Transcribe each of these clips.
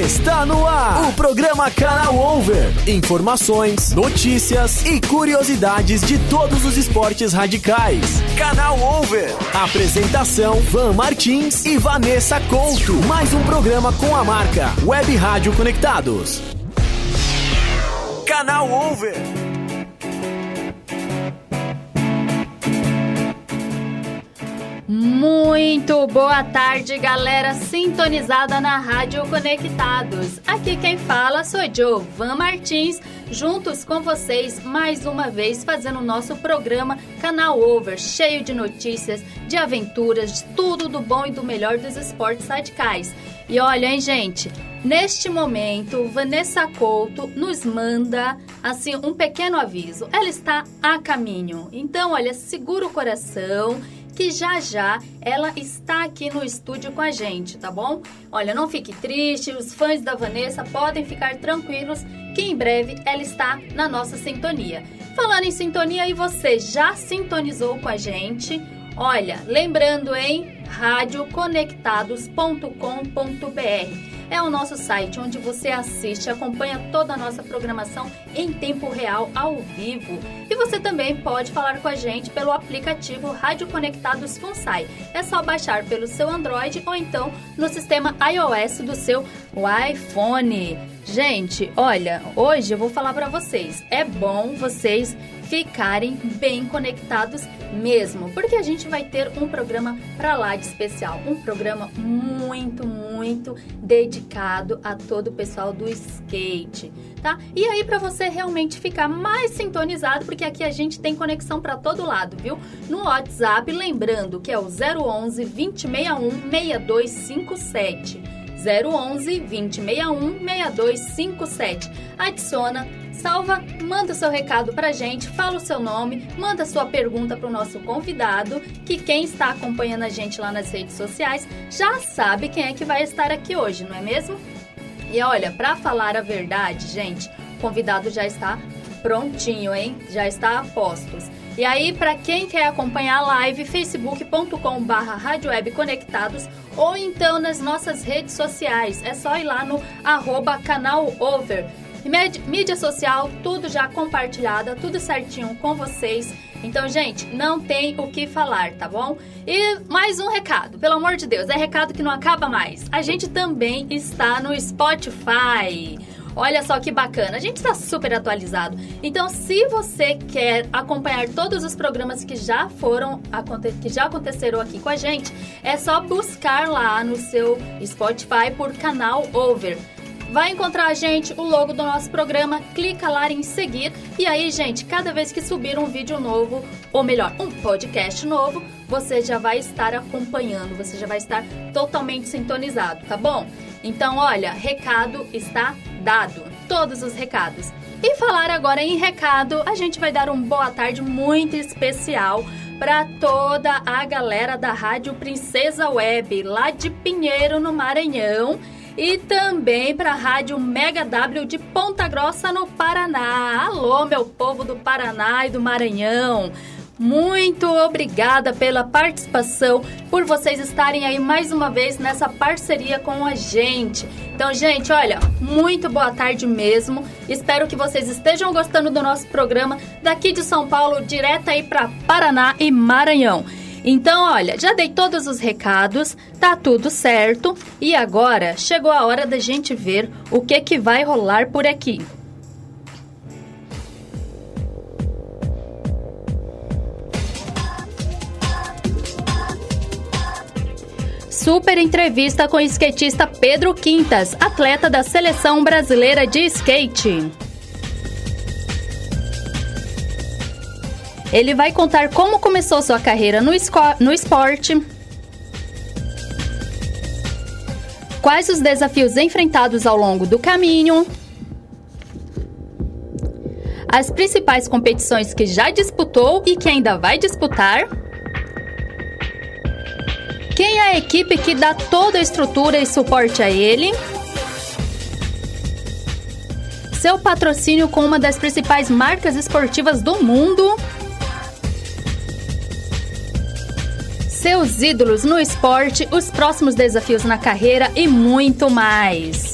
Está no ar o programa Canal Over. Informações, notícias e curiosidades de todos os esportes radicais. Canal Over. Apresentação: Van Martins e Vanessa Couto. Mais um programa com a marca Web Rádio Conectados. Canal Over. Muito boa tarde, galera sintonizada na Rádio Conectados. Aqui quem fala sou eu, Van Martins, juntos com vocês mais uma vez fazendo o nosso programa Canal Over, cheio de notícias, de aventuras, de tudo do bom e do melhor dos esportes radicais. E olha, hein, gente, neste momento, Vanessa Couto nos manda assim um pequeno aviso. Ela está a caminho. Então, olha, segura o coração que já já ela está aqui no estúdio com a gente, tá bom? Olha, não fique triste, os fãs da Vanessa podem ficar tranquilos que em breve ela está na nossa sintonia. Falando em sintonia, e você já sintonizou com a gente? Olha, lembrando em radioconectados.com.br é o nosso site onde você assiste, acompanha toda a nossa programação em tempo real, ao vivo. E você também pode falar com a gente pelo aplicativo Rádio Conectados FUNSAI. É só baixar pelo seu Android ou então no sistema iOS do seu iPhone. Gente, olha, hoje eu vou falar para vocês. É bom vocês ficarem bem conectados mesmo, porque a gente vai ter um programa para lá de especial, um programa muito, muito dedicado a todo o pessoal do skate, tá? E aí para você realmente ficar mais sintonizado, porque aqui a gente tem conexão para todo lado, viu? No WhatsApp, lembrando que é o 011 2061 6257. 011 2061 6257. Adiciona salva, manda seu recado pra gente, fala o seu nome, manda sua pergunta pro nosso convidado, que quem está acompanhando a gente lá nas redes sociais já sabe quem é que vai estar aqui hoje, não é mesmo? E olha, para falar a verdade, gente, o convidado já está prontinho, hein? Já está a postos. E aí, para quem quer acompanhar a live, facebook.com.br Conectados ou então nas nossas redes sociais. É só ir lá no arroba canal over mídia social, tudo já compartilhada, tudo certinho com vocês. Então, gente, não tem o que falar, tá bom? E mais um recado, pelo amor de Deus, é recado que não acaba mais. A gente também está no Spotify. Olha só que bacana, a gente está super atualizado. Então, se você quer acompanhar todos os programas que já foram, que já aconteceram aqui com a gente, é só buscar lá no seu Spotify por canal Over vai encontrar a gente, o logo do nosso programa, clica lá em seguir e aí, gente, cada vez que subir um vídeo novo, ou melhor, um podcast novo, você já vai estar acompanhando, você já vai estar totalmente sintonizado, tá bom? Então, olha, recado está dado, todos os recados. E falar agora em recado, a gente vai dar um boa tarde muito especial para toda a galera da Rádio Princesa Web, lá de Pinheiro, no Maranhão e também para a Rádio Mega W de Ponta Grossa, no Paraná. Alô, meu povo do Paraná e do Maranhão. Muito obrigada pela participação, por vocês estarem aí mais uma vez nessa parceria com a gente. Então, gente, olha, muito boa tarde mesmo. Espero que vocês estejam gostando do nosso programa daqui de São Paulo, direto aí para Paraná e Maranhão. Então, olha, já dei todos os recados, tá tudo certo e agora chegou a hora da gente ver o que que vai rolar por aqui. Super entrevista com o skatista Pedro Quintas, atleta da seleção brasileira de skate. Ele vai contar como começou sua carreira no, no esporte, quais os desafios enfrentados ao longo do caminho, as principais competições que já disputou e que ainda vai disputar, quem é a equipe que dá toda a estrutura e suporte a ele. Seu patrocínio com uma das principais marcas esportivas do mundo seus ídolos no esporte, os próximos desafios na carreira e muito mais.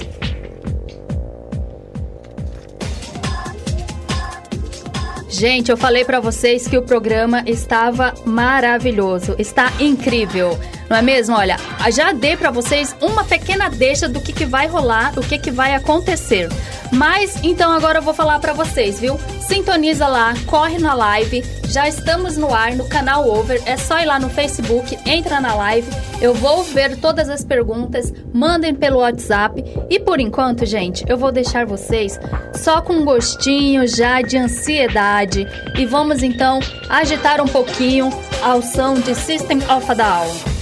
Gente, eu falei para vocês que o programa estava maravilhoso, está incrível não é mesmo? Olha, já dei para vocês uma pequena deixa do que, que vai rolar, o que, que vai acontecer. Mas então agora eu vou falar para vocês, viu? Sintoniza lá, corre na live. Já estamos no ar no canal Over. É só ir lá no Facebook, entra na live. Eu vou ver todas as perguntas, mandem pelo WhatsApp. E por enquanto, gente, eu vou deixar vocês só com um gostinho já de ansiedade. E vamos então agitar um pouquinho ao som de System of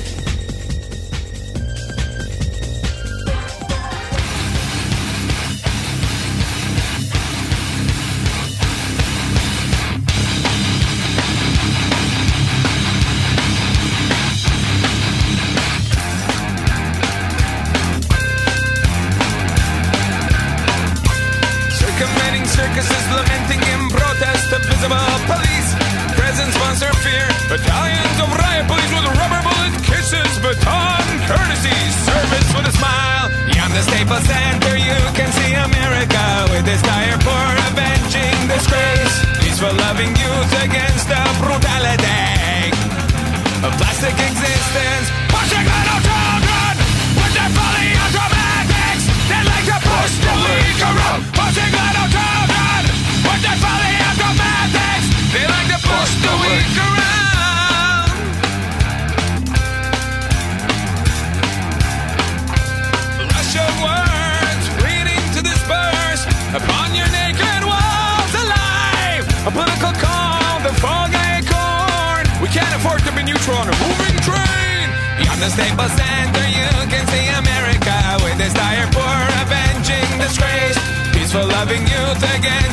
a Down.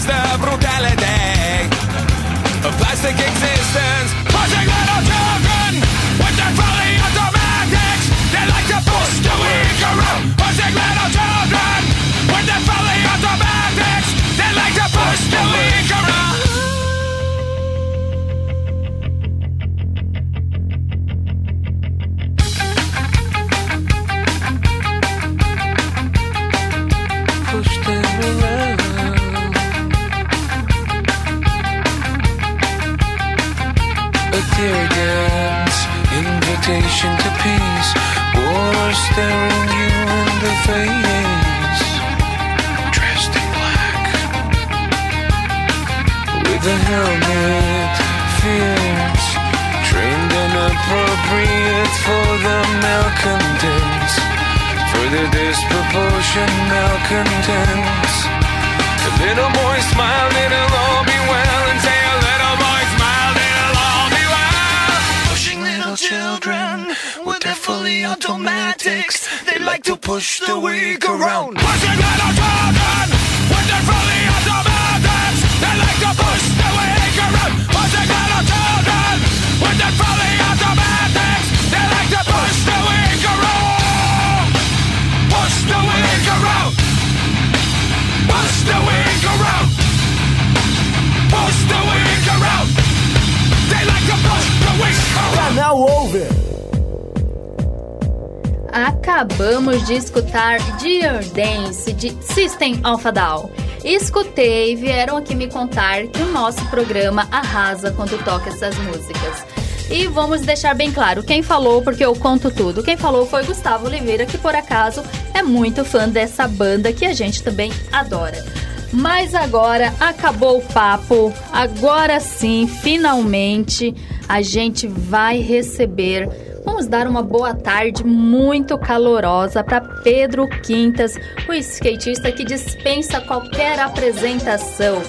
De escutar Dear Dance de System of a Down. Escutei e vieram aqui me contar que o nosso programa arrasa quando toca essas músicas. E vamos deixar bem claro, quem falou, porque eu conto tudo, quem falou foi Gustavo Oliveira, que por acaso é muito fã dessa banda que a gente também adora. Mas agora acabou o papo, agora sim, finalmente a gente vai receber Vamos dar uma boa tarde muito calorosa para Pedro Quintas, o skatista que dispensa qualquer apresentação.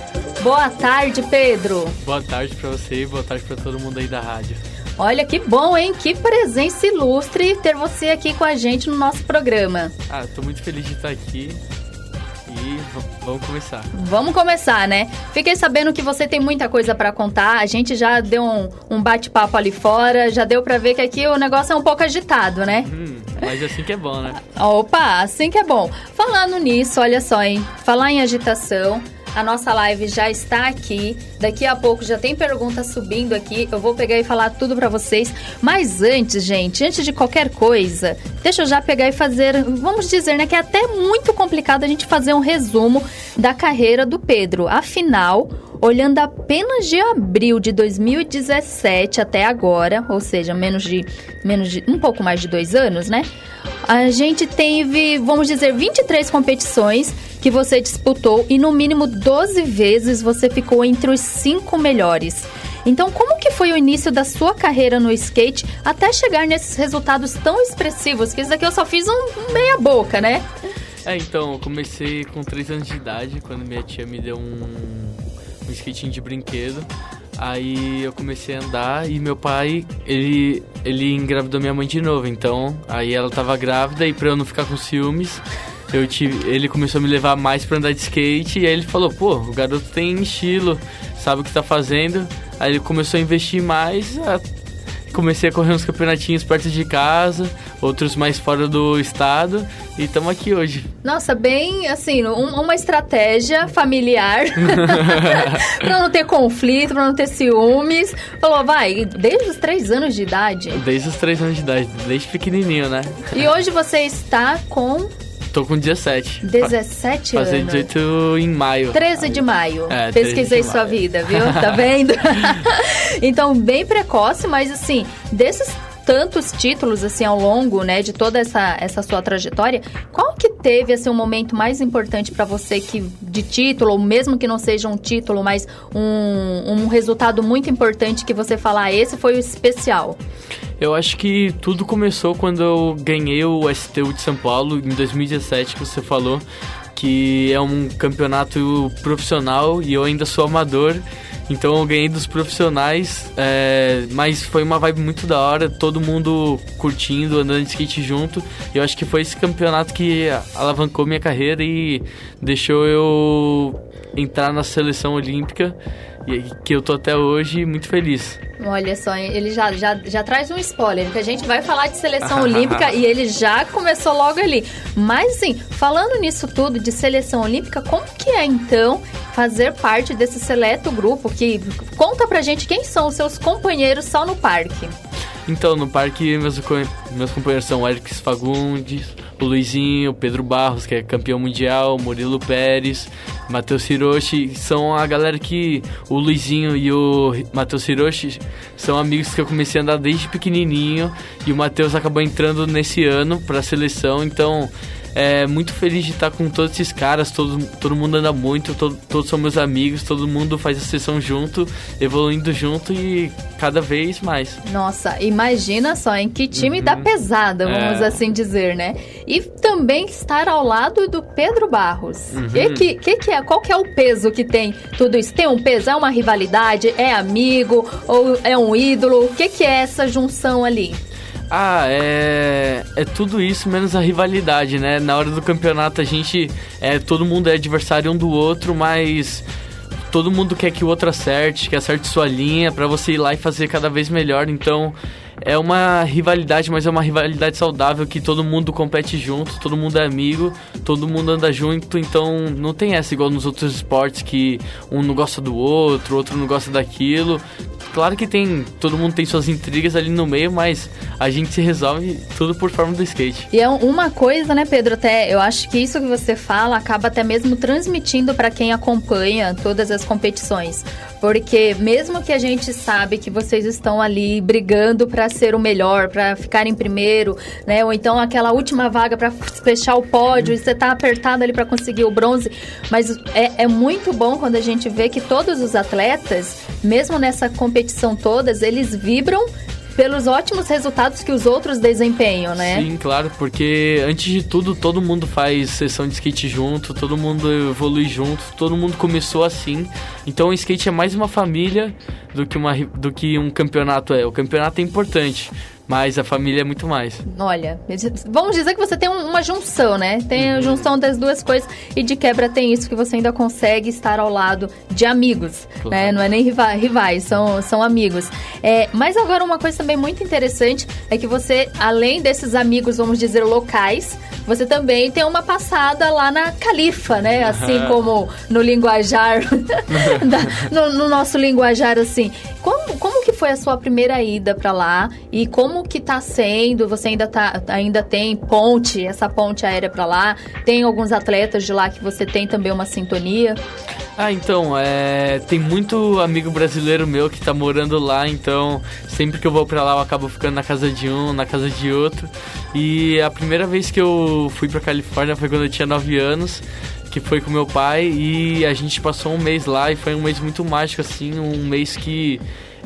Boa tarde, Pedro. Boa tarde para você e boa tarde para todo mundo aí da rádio. Olha que bom, hein? Que presença ilustre ter você aqui com a gente no nosso programa. Ah, tô muito feliz de estar aqui. E vamos começar. Vamos começar, né? Fiquei sabendo que você tem muita coisa para contar. A gente já deu um, um bate-papo ali fora, já deu para ver que aqui o negócio é um pouco agitado, né? Hum, mas assim que é bom, né? Opa, assim que é bom. Falando nisso, olha só, hein? Falar em agitação. A nossa live já está aqui. Daqui a pouco já tem perguntas subindo aqui. Eu vou pegar e falar tudo para vocês. Mas antes, gente, antes de qualquer coisa, deixa eu já pegar e fazer, vamos dizer, né, que é até muito complicado a gente fazer um resumo da carreira do Pedro. Afinal, olhando apenas de abril de 2017 até agora, ou seja, menos de, menos de um pouco mais de dois anos, né? A gente teve, vamos dizer, 23 competições que você disputou e no mínimo 12 vezes você ficou entre os cinco melhores. Então, como que foi o início da sua carreira no skate até chegar nesses resultados tão expressivos? Que isso aqui eu só fiz um meia boca, né? É, então, eu comecei com 3 anos de idade, quando minha tia me deu um, um de brinquedo. Aí eu comecei a andar e meu pai, ele, ele engravidou minha mãe de novo. Então, aí ela tava grávida e pra eu não ficar com ciúmes, eu tive, ele começou a me levar mais pra andar de skate. E aí ele falou, pô, o garoto tem estilo, sabe o que tá fazendo. Aí ele começou a investir mais, comecei a correr uns campeonatinhos perto de casa, outros mais fora do estado, e estamos aqui hoje. Nossa, bem assim, um, uma estratégia familiar para não ter conflito, para não ter ciúmes. Falou, vai, desde os três anos de idade? Desde os três anos de idade, desde pequenininho, né? E hoje você está com Tô com 17. 17 anos? Fazer 18 em maio. 13 de maio. É, Pesquisei sua vida, viu? Tá vendo? então, bem precoce, mas assim, desses tantos títulos assim ao longo, né, de toda essa, essa sua trajetória, qual que teve assim um momento mais importante para você que de título, ou mesmo que não seja um título, mas um, um resultado muito importante que você falar, ah, esse foi o especial? Eu acho que tudo começou quando eu ganhei o STU de São Paulo em 2017, que você falou, que é um campeonato profissional e eu ainda sou amador. Então eu ganhei dos profissionais, é, mas foi uma vibe muito da hora, todo mundo curtindo, andando de skate junto. E eu acho que foi esse campeonato que alavancou minha carreira e deixou eu entrar na seleção olímpica e que eu tô até hoje muito feliz. Olha só, ele já, já, já traz um spoiler, que a gente vai falar de seleção olímpica e ele já começou logo ali. Mas sim, falando nisso tudo de seleção olímpica, como que é então fazer parte desse seleto grupo que conta pra gente quem são os seus companheiros só no parque? Então, no parque, meus, meus companheiros são o Alex Fagundes, Luizinho, Pedro Barros, que é campeão mundial, Murilo Pérez, Matheus Hiroshi. São a galera que o Luizinho e o Matheus Hiroshi são amigos que eu comecei a andar desde pequenininho. E o Matheus acabou entrando nesse ano para a seleção, então é, muito feliz de estar com todos esses caras, todo, todo mundo anda muito, todo, todos são meus amigos, todo mundo faz a sessão junto, evoluindo junto e cada vez mais. Nossa, imagina só em que time uhum. da pesada, vamos é. assim dizer, né? E também estar ao lado do Pedro Barros. Uhum. Que, que, que, que é? Qual que é o peso que tem tudo isso? Tem um peso? É uma rivalidade? É amigo? Ou é um ídolo? O que, que é essa junção ali? Ah, é. É tudo isso menos a rivalidade, né? Na hora do campeonato a gente. É, todo mundo é adversário um do outro, mas. Todo mundo quer que o outro acerte, que acerte sua linha para você ir lá e fazer cada vez melhor. Então, é uma rivalidade, mas é uma rivalidade saudável que todo mundo compete junto, todo mundo é amigo, todo mundo anda junto, então não tem essa igual nos outros esportes que um não gosta do outro, outro não gosta daquilo. Claro que tem, todo mundo tem suas intrigas ali no meio, mas a gente se resolve tudo por forma do skate. E é uma coisa, né, Pedro, até eu acho que isso que você fala acaba até mesmo transmitindo para quem acompanha todas as competições. Porque mesmo que a gente sabe que vocês estão ali brigando para ser o melhor, para ficar em primeiro, né? Ou então aquela última vaga para fechar o pódio e você tá apertado ali para conseguir o bronze, mas é, é muito bom quando a gente vê que todos os atletas, mesmo nessa competição todas, eles vibram pelos ótimos resultados que os outros desempenham, né? Sim, claro, porque antes de tudo todo mundo faz sessão de skate junto, todo mundo evolui junto, todo mundo começou assim. Então o skate é mais uma família do que, uma, do que um campeonato é. O campeonato é importante, mas a família é muito mais. Olha, vamos dizer que você tem uma junção, né? Tem a uhum. junção das duas coisas e de quebra tem isso que você ainda consegue estar ao lado de amigos, claro. né? Não é nem rivais, são, são amigos. É, mas agora uma coisa também muito interessante é que você, além desses amigos, vamos dizer, locais, você também tem uma passada lá na Califa, né? Assim uhum. como no linguajar, da, no, no, nosso linguajar, assim. Como, como que foi a sua primeira ida para lá e como que tá sendo? Você ainda tá ainda tem ponte, essa ponte aérea para lá? Tem alguns atletas de lá que você tem também uma sintonia? Ah, então, é, tem muito amigo brasileiro meu que tá morando lá, então sempre que eu vou pra lá eu acabo ficando na casa de um, na casa de outro. E a primeira vez que eu fui pra Califórnia foi quando eu tinha 9 anos, que foi com meu pai, e a gente passou um mês lá e foi um mês muito mágico, assim, um mês que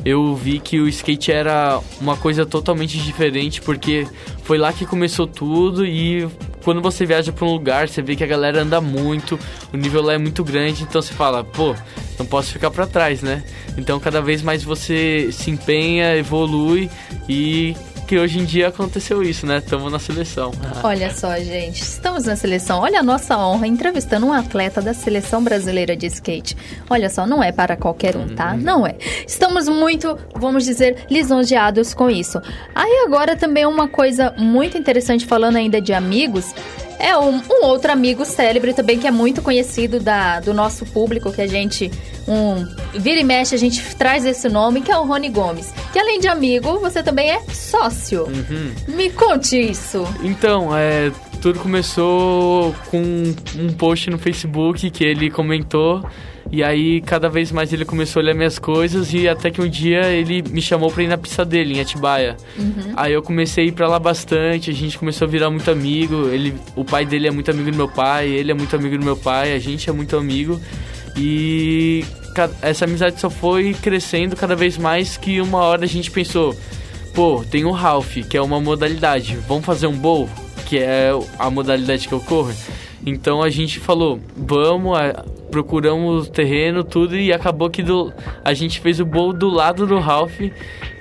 eu vi que o skate era uma coisa totalmente diferente, porque foi lá que começou tudo e quando você viaja para um lugar, você vê que a galera anda muito, o nível lá é muito grande, então você fala, pô, não posso ficar para trás, né? Então cada vez mais você se empenha, evolui e que hoje em dia aconteceu isso, né? Estamos na seleção. Olha só, gente, estamos na seleção. Olha a nossa honra entrevistando um atleta da seleção brasileira de skate. Olha só, não é para qualquer um, tá? Uhum. Não é. Estamos muito, vamos dizer, lisonjeados com isso. Aí agora também uma coisa muito interessante, falando ainda de amigos, é um, um, outro amigo célebre também que é muito conhecido da, do nosso público, que a gente um vira e mexe, a gente traz esse nome, que é o Rony Gomes. Que além de amigo, você também é sócio. Uhum. Me conte isso. Então, é, tudo começou com um post no Facebook que ele comentou e aí, cada vez mais ele começou a olhar minhas coisas e até que um dia ele me chamou pra ir na pista dele, em Atibaia. Uhum. Aí eu comecei a ir pra lá bastante, a gente começou a virar muito amigo. Ele, o pai dele é muito amigo do meu pai, ele é muito amigo do meu pai, a gente é muito amigo. E essa amizade só foi crescendo cada vez mais que uma hora a gente pensou, pô, tem o Ralph, que é uma modalidade, vamos fazer um bowl, que é a modalidade que eu corro. Então a gente falou, vamos, procuramos o terreno, tudo, e acabou que do, a gente fez o bowl do lado do Ralph,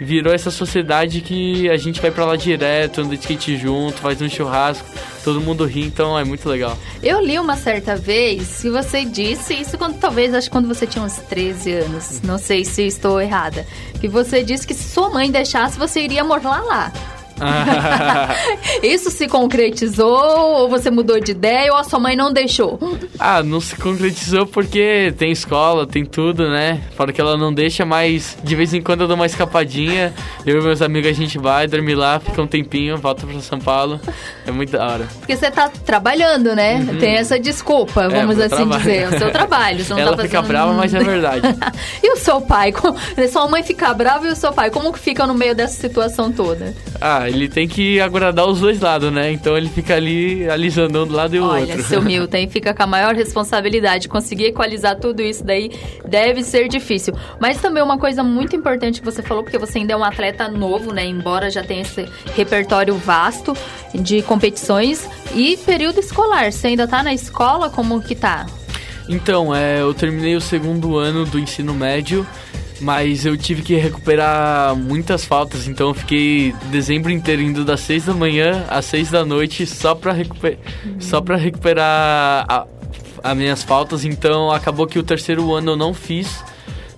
virou essa sociedade que a gente vai para lá direto, anda de skate junto, faz um churrasco, todo mundo ri, então é muito legal. Eu li uma certa vez que você disse, isso quando talvez, acho que quando você tinha uns 13 anos, não sei se estou errada, que você disse que se sua mãe deixasse, você iria morar lá. Isso se concretizou ou você mudou de ideia ou a sua mãe não deixou? Ah, não se concretizou porque tem escola, tem tudo, né? Fora que ela não deixa, mas de vez em quando eu dou uma escapadinha. Eu e meus amigos a gente vai, dorme lá, fica um tempinho, volta pra São Paulo. É muito da hora. Porque você tá trabalhando, né? Uhum. Tem essa desculpa, é, vamos é, assim trabalho. dizer. O seu trabalho. Você não ela tá fica brava, mas é verdade. e o seu pai? Sua mãe fica brava e o seu pai? Como que fica no meio dessa situação toda? Ah, ele tem que agradar os dois lados, né? Então ele fica ali alisando um lado e o Olha, outro. Olha, seu Milton, fica com a maior responsabilidade. Conseguir equalizar tudo isso daí deve ser difícil. Mas também uma coisa muito importante que você falou, porque você ainda é um atleta novo, né? Embora já tenha esse repertório vasto de competições e período escolar. Você ainda tá na escola? Como que tá? Então, é, eu terminei o segundo ano do ensino médio mas eu tive que recuperar muitas faltas, então eu fiquei dezembro inteiro indo das 6 da manhã às 6 da noite só pra, recuper uhum. só pra recuperar as minhas faltas, então acabou que o terceiro ano eu não fiz.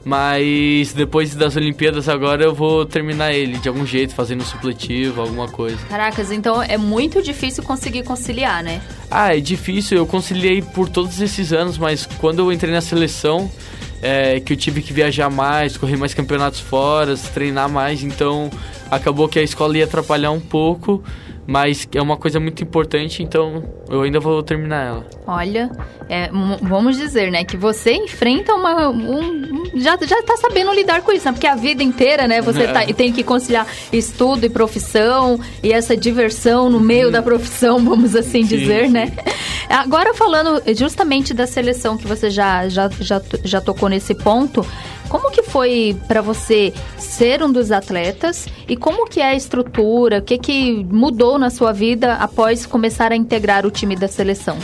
Mas depois das Olimpíadas agora eu vou terminar ele de algum jeito, fazendo supletivo, alguma coisa. Caracas, então é muito difícil conseguir conciliar, né? Ah, é difícil. Eu conciliei por todos esses anos, mas quando eu entrei na seleção, é, que eu tive que viajar mais, correr mais campeonatos fora, treinar mais, então acabou que a escola ia atrapalhar um pouco, mas é uma coisa muito importante, então eu ainda vou terminar ela. Olha, é, vamos dizer, né, que você enfrenta uma. Um, já, já tá sabendo lidar com isso, né? Porque a vida inteira, né, você tá, tem que conciliar estudo e profissão e essa diversão no meio da profissão, vamos assim sim, dizer, né? Agora falando justamente da seleção que você já, já, já, já tocou nesse ponto, como que foi para você ser um dos atletas e como que é a estrutura? O que que mudou na sua vida após começar a integrar o time da seleção?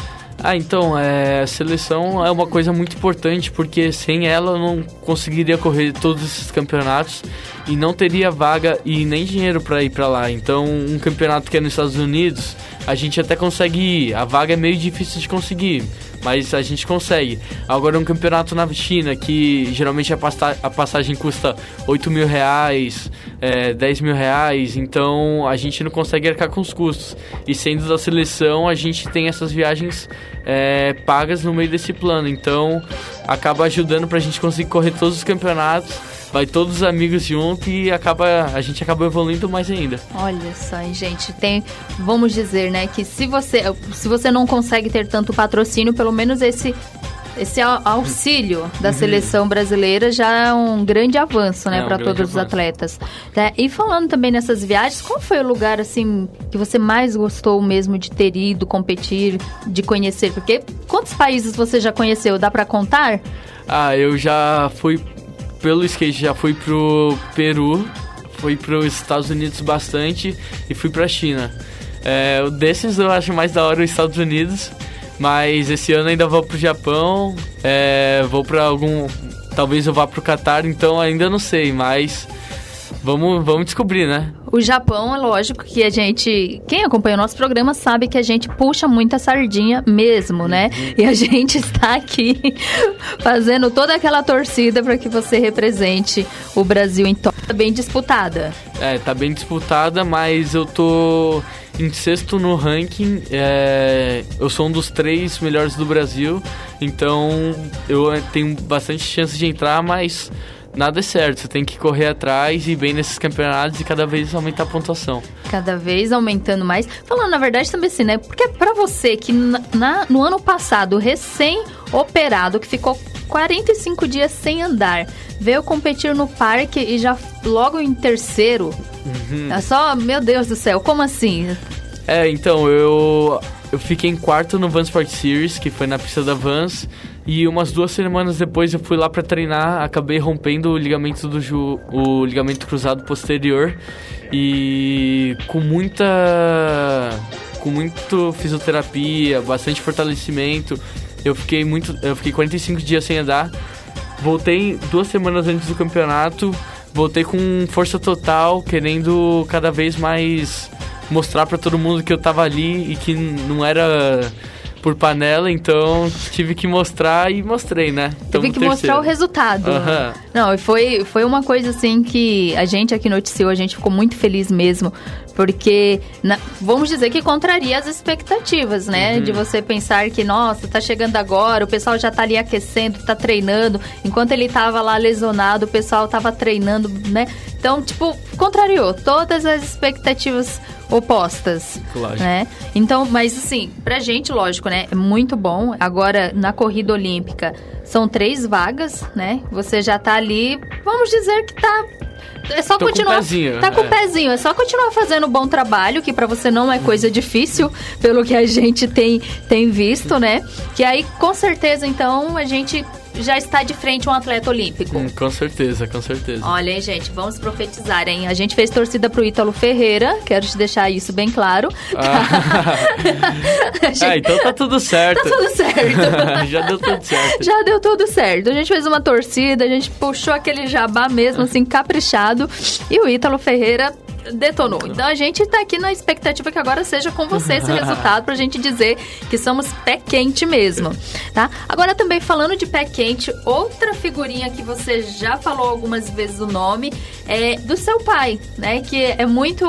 Ah, então, é, a seleção é uma coisa muito importante porque sem ela eu não conseguiria correr todos esses campeonatos e não teria vaga e nem dinheiro para ir para lá. Então, um campeonato que é nos Estados Unidos, a gente até consegue ir. A vaga é meio difícil de conseguir mas a gente consegue. Agora um campeonato na China que geralmente a, pasta a passagem custa 8 mil reais, é, 10 mil reais, então a gente não consegue arcar com os custos. E sendo da seleção, a gente tem essas viagens é, pagas no meio desse plano, então acaba ajudando para a gente conseguir correr todos os campeonatos vai todos os amigos junto e acaba a gente acaba evoluindo mais ainda. Olha só, gente, tem, vamos dizer, né, que se você se você não consegue ter tanto patrocínio, pelo menos esse esse auxílio da uhum. seleção brasileira já é um grande avanço, né, é, para um todos os atletas. Né? E falando também nessas viagens, qual foi o lugar assim que você mais gostou mesmo de ter ido competir, de conhecer? Porque quantos países você já conheceu? Dá para contar? Ah, eu já fui pelo skate, já fui pro Peru, fui para os Estados Unidos bastante e fui para a China. É, desses eu acho mais da hora os Estados Unidos mas esse ano ainda vou pro Japão, é, vou para algum. Talvez eu vá pro Catar, então ainda não sei, mas vamos, vamos descobrir, né? O Japão, é lógico que a gente. Quem acompanha o nosso programa sabe que a gente puxa muita sardinha mesmo, né? Uhum. E a gente está aqui fazendo toda aquela torcida para que você represente o Brasil em Tá bem disputada. É, tá bem disputada, mas eu tô em sexto no ranking. É, eu sou um dos três melhores do Brasil, então eu tenho bastante chance de entrar, mas nada é certo. Você tem que correr atrás e bem nesses campeonatos e cada vez aumentar a pontuação. Cada vez aumentando mais. Falando na verdade também assim, né? Porque para você que na, no ano passado, recém-operado, que ficou 45 dias sem andar, veio competir no parque e já logo em terceiro. Uhum. É só, meu Deus do céu, como assim? É, então, eu, eu fiquei em quarto no Vans Sport Series, que foi na pista da Vans. E umas duas semanas depois eu fui lá para treinar, acabei rompendo o ligamento do ju, o ligamento cruzado posterior e com muita com muito fisioterapia, bastante fortalecimento, eu fiquei muito, eu fiquei 45 dias sem andar. Voltei duas semanas antes do campeonato, voltei com força total, querendo cada vez mais mostrar para todo mundo que eu tava ali e que não era por panela, então tive que mostrar e mostrei, né? Teve que mostrar o resultado. Uhum. Não, foi, foi uma coisa assim que a gente aqui noticiou, a gente ficou muito feliz mesmo, porque na, vamos dizer que contraria as expectativas, né? Uhum. De você pensar que, nossa, tá chegando agora, o pessoal já tá ali aquecendo, tá treinando, enquanto ele tava lá lesionado, o pessoal tava treinando, né? Então, tipo, contrariou todas as expectativas opostas, Lógico. né? Então, mas assim, pra gente, lógico, né? É muito bom. Agora, na corrida olímpica, são três vagas, né? Você já tá ali, vamos dizer que tá é só Tô continuar. Com pezinho, tá com o é. pezinho. É só continuar fazendo bom trabalho, que para você não é coisa difícil, pelo que a gente tem, tem visto, né? Que aí, com certeza, então, a gente já está de frente um atleta olímpico. Hum, com certeza, com certeza. Olha, hein, gente, vamos profetizar, hein? A gente fez torcida pro Ítalo Ferreira, quero te deixar isso bem claro. Ah, gente... ah então tá tudo certo. Tá tudo certo. já deu tudo certo. Já deu tudo certo. A gente fez uma torcida, a gente puxou aquele jabá mesmo, assim, caprichado. E o Ítalo Ferreira detonou. Então a gente tá aqui na expectativa que agora seja com você esse resultado pra gente dizer que somos pé quente mesmo, tá? Agora também falando de pé quente, outra figurinha que você já falou algumas vezes o nome é do seu pai, né? Que é muito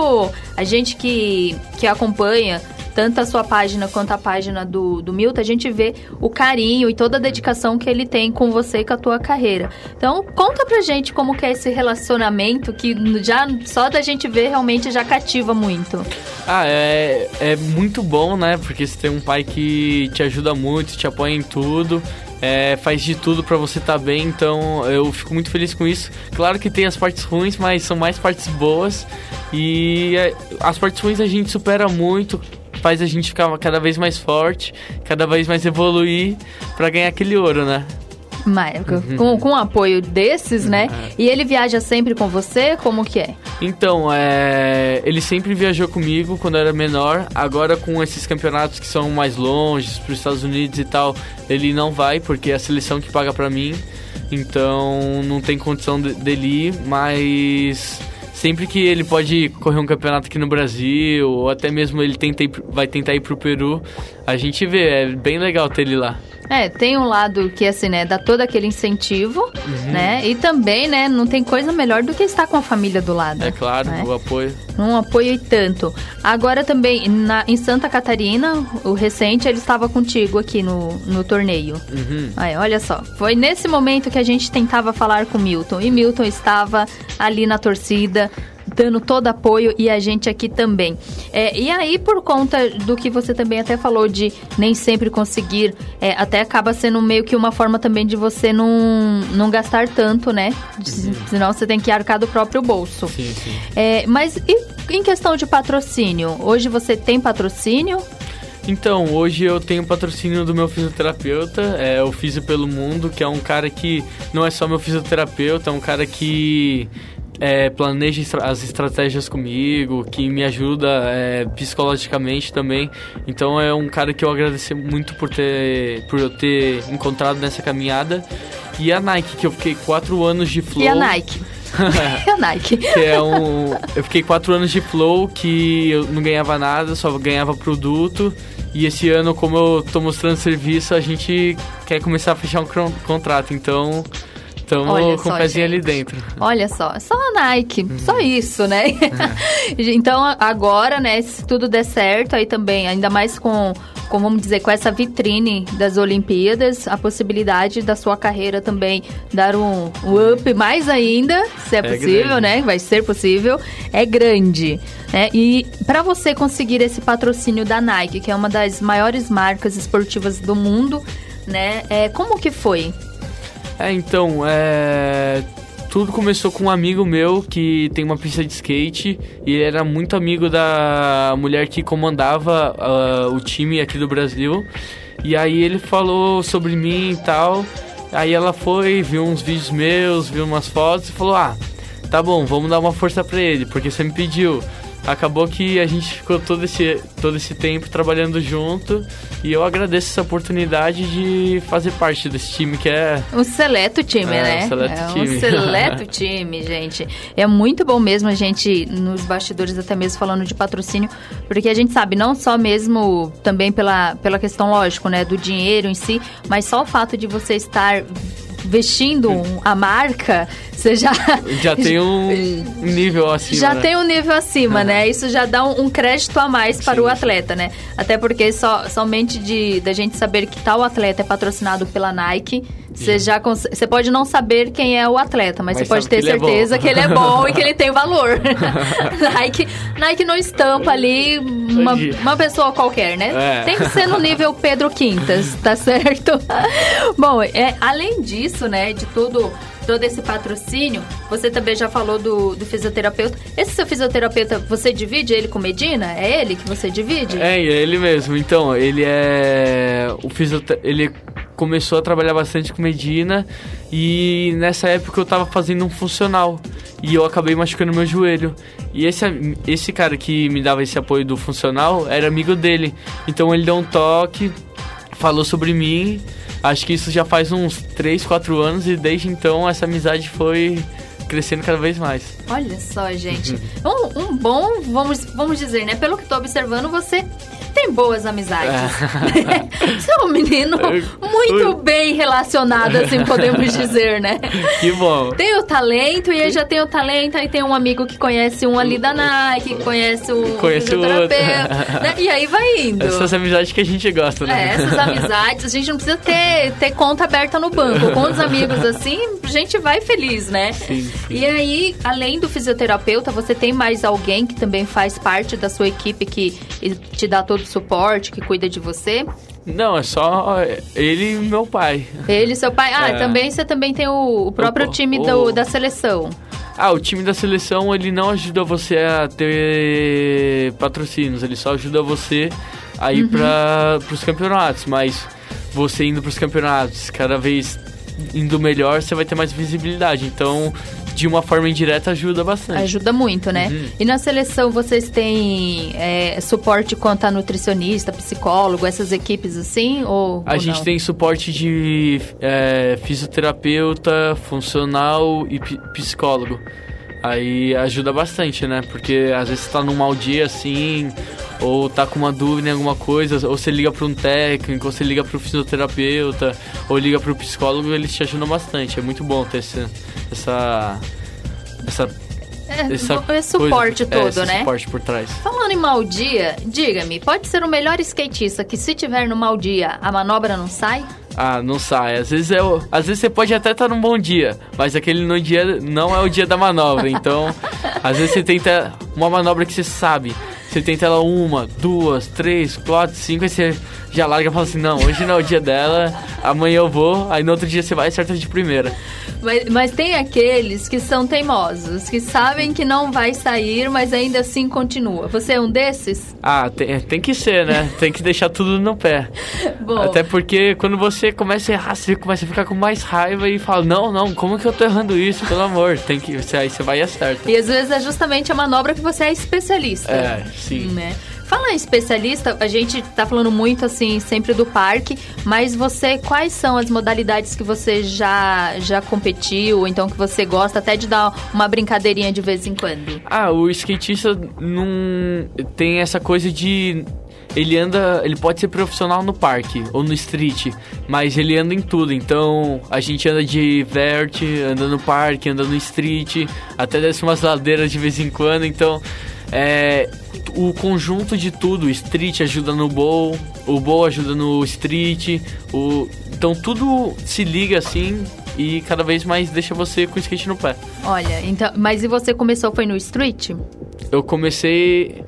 a gente que que acompanha tanto a sua página quanto a página do, do Milton, a gente vê o carinho e toda a dedicação que ele tem com você e com a tua carreira. Então, conta pra gente como que é esse relacionamento que já só da gente ver realmente já cativa muito. Ah, é, é muito bom, né? Porque você tem um pai que te ajuda muito, te apoia em tudo. É, faz de tudo para você estar tá bem, então eu fico muito feliz com isso. Claro que tem as partes ruins, mas são mais partes boas. E é, as partes ruins a gente supera muito, faz a gente ficar cada vez mais forte, cada vez mais evoluir para ganhar aquele ouro, né? Mas, uhum. com, com o apoio desses, né? Uhum. E ele viaja sempre com você? Como que é? Então, é, ele sempre viajou comigo quando eu era menor. Agora, com esses campeonatos que são mais longe, para os Estados Unidos e tal, ele não vai, porque é a seleção que paga para mim. Então, não tem condição de, dele ir, mas sempre que ele pode correr um campeonato aqui no Brasil, ou até mesmo ele tenta ir, vai tentar ir pro Peru, a gente vê, é bem legal ter ele lá. É, tem um lado que, assim, né, dá todo aquele incentivo, uhum. né? E também, né, não tem coisa melhor do que estar com a família do lado. É claro, né? o apoio. Um apoio e tanto. Agora também, na, em Santa Catarina, o recente, ele estava contigo aqui no, no torneio. Uhum. Aí, olha só, foi nesse momento que a gente tentava falar com Milton. E Milton estava ali na torcida, dando todo apoio e a gente aqui também. É, e aí, por conta do que você também até falou de nem sempre conseguir, é, até acaba sendo meio que uma forma também de você não, não gastar tanto, né? Uhum. Senão você tem que arcar do próprio bolso. Sim, sim. É, mas e em questão de patrocínio? Hoje você tem patrocínio? Então, hoje eu tenho patrocínio do meu fisioterapeuta, é o Fisio Pelo Mundo, que é um cara que não é só meu fisioterapeuta, é um cara que é, planeja as estratégias comigo, que me ajuda é, psicologicamente também. Então é um cara que eu agradeço muito por ter por eu ter encontrado nessa caminhada. E a Nike, que eu fiquei quatro anos de flow. E a Nike? e a Nike? que é um, eu fiquei quatro anos de flow que eu não ganhava nada, só ganhava produto. E esse ano, como eu tô mostrando serviço, a gente quer começar a fechar um contrato. Então, Estamos com o pezinho gente. ali dentro. Olha só, só a Nike, uhum. só isso, né? então agora, né, se tudo der certo, aí também, ainda mais com, com, vamos dizer, com essa vitrine das Olimpíadas, a possibilidade da sua carreira também dar um, um up mais ainda, se é, é possível, grande. né? Vai ser possível, é grande. Né? E para você conseguir esse patrocínio da Nike, que é uma das maiores marcas esportivas do mundo, né? É, como que foi? É, então, é... Tudo começou com um amigo meu que tem uma pista de skate e ele era muito amigo da mulher que comandava uh, o time aqui do Brasil. E aí ele falou sobre mim e tal. Aí ela foi, viu uns vídeos meus, viu umas fotos e falou: Ah, tá bom, vamos dar uma força pra ele, porque você me pediu acabou que a gente ficou todo esse, todo esse tempo trabalhando junto e eu agradeço essa oportunidade de fazer parte desse time que é... Um seleto time, é, né? Um seleto é time. um seleto time, gente. É muito bom mesmo a gente, nos bastidores até mesmo falando de patrocínio, porque a gente sabe, não só mesmo também pela, pela questão, lógico, né, do dinheiro em si, mas só o fato de você estar vestindo a marca, você já. Já tem um nível acima. Já né? tem um nível acima, né? Isso já dá um, um crédito a mais para sim, o atleta, né? Até porque só, somente de da gente saber que tal atleta é patrocinado pela Nike você já você pode não saber quem é o atleta, mas, mas você pode ter que é certeza é que ele é bom e que ele tem valor. Nike, Nike não estampa ali uma, uma pessoa qualquer, né? É. Tem que ser no nível Pedro Quintas, tá certo? bom, é, além disso, né, de tudo todo esse patrocínio, você também já falou do, do fisioterapeuta. Esse seu fisioterapeuta, você divide ele com Medina? É ele que você divide? É, é ele mesmo. Então, ele é o fisioterapeuta, ele começou a trabalhar bastante com Medina e nessa época eu tava fazendo um funcional e eu acabei machucando meu joelho. E esse, esse cara que me dava esse apoio do funcional era amigo dele. Então ele deu um toque, falou sobre mim. Acho que isso já faz uns 3, 4 anos e desde então essa amizade foi crescendo cada vez mais. Olha só, gente. um, um bom, vamos, vamos dizer, né? Pelo que estou observando, você tem boas amizades. É. Você é um menino muito bem relacionado, assim podemos dizer, né? Que bom. Tem o talento, e aí já tem o talento, aí tem um amigo que conhece um ali da Nike, que conhece o conhece outro. Né? E aí vai indo. Essas amizades que a gente gosta, né? É, essas amizades, a gente não precisa ter, ter conta aberta no banco. Com os amigos assim, a gente vai feliz, né? Sim, sim. E aí, além do fisioterapeuta, você tem mais alguém que também faz parte da sua equipe que te dá todo suporte, que cuida de você? Não, é só ele e meu pai. Ele e seu pai? Ah, é. também você também tem o, o próprio o, time o... Do, da seleção. Ah, o time da seleção, ele não ajuda você a ter patrocínios, ele só ajuda você a ir uhum. para os campeonatos, mas você indo para os campeonatos, cada vez indo melhor, você vai ter mais visibilidade. Então, de uma forma indireta ajuda bastante. Ajuda muito, né? Uhum. E na seleção vocês têm é, suporte quanto a nutricionista, psicólogo, essas equipes assim? Ou, a ou gente não? tem suporte de é, fisioterapeuta, funcional e psicólogo. Aí ajuda bastante, né? Porque às vezes você tá num mau dia assim, ou tá com uma dúvida em alguma coisa, ou você liga para um técnico, ou você liga para o fisioterapeuta, ou liga para o psicólogo, eles te ajudam bastante. É muito bom ter esse, essa essa é, essa esse suporte coisa, todo, é, né? suporte por trás. Falando em mau dia, diga-me, pode ser o melhor skatista que se tiver no mau dia, a manobra não sai? Ah, não sai. Às vezes, é o... Às vezes você pode até estar num bom dia, mas aquele no dia não é o dia da manobra. Então, às vezes você tenta uma manobra que você sabe. Você tenta ela uma, duas, três, quatro, cinco, aí você já larga e fala assim, não, hoje não é o dia dela, amanhã eu vou, aí no outro dia você vai e acerta de primeira. Mas, mas, tem aqueles que são teimosos, que sabem que não vai sair, mas ainda assim continua. Você é um desses? Ah, tem, tem que ser, né? tem que deixar tudo no pé. Bom. Até porque quando você começa a errar, você começa a ficar com mais raiva e fala, não, não, como que eu tô errando isso? Pelo amor, tem que. Aí você vai e acerta. E às vezes é justamente a manobra que você é especialista. É, sim. Né? Fala em especialista, a gente tá falando muito assim sempre do parque, mas você quais são as modalidades que você já já competiu, então que você gosta até de dar uma brincadeirinha de vez em quando? Ah, o skatista não tem essa coisa de ele anda, ele pode ser profissional no parque ou no street, mas ele anda em tudo. Então a gente anda de vert, anda no parque, anda no street, até desce umas ladeiras de vez em quando. Então é, o conjunto de tudo, street ajuda no bowl, o bowl ajuda no street, o, então tudo se liga assim e cada vez mais deixa você com o skate no pé. Olha, então, mas e você começou foi no street? Eu comecei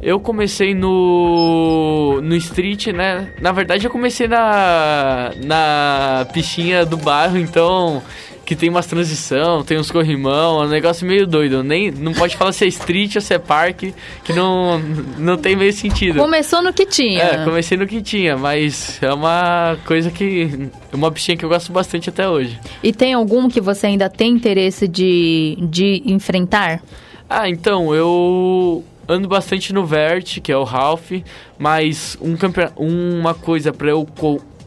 eu comecei no no street, né? Na verdade eu comecei na na piscina do bairro, então que tem umas transição, tem uns corrimão, é um negócio meio doido. Nem, não pode falar se é street ou se é parque, que não, não tem meio sentido. Começou no que tinha. É, comecei no que tinha, mas é uma coisa que. Uma bichinha que eu gosto bastante até hoje. E tem algum que você ainda tem interesse de, de enfrentar? Ah, então, eu ando bastante no Vert, que é o Ralph, mas um uma coisa para eu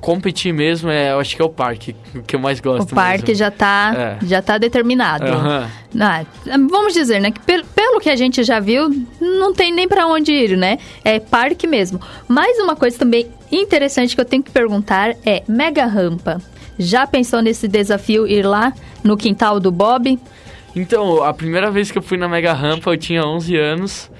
competir mesmo, é, eu acho que é o parque, que eu mais gosto. O parque mesmo. já tá, é. já tá determinado. Uhum. Ah, vamos dizer, né, que pelo, pelo que a gente já viu, não tem nem para onde ir, né? É parque mesmo. Mais uma coisa também interessante que eu tenho que perguntar é mega rampa. Já pensou nesse desafio ir lá no quintal do Bob? Então, a primeira vez que eu fui na mega rampa eu tinha 11 anos.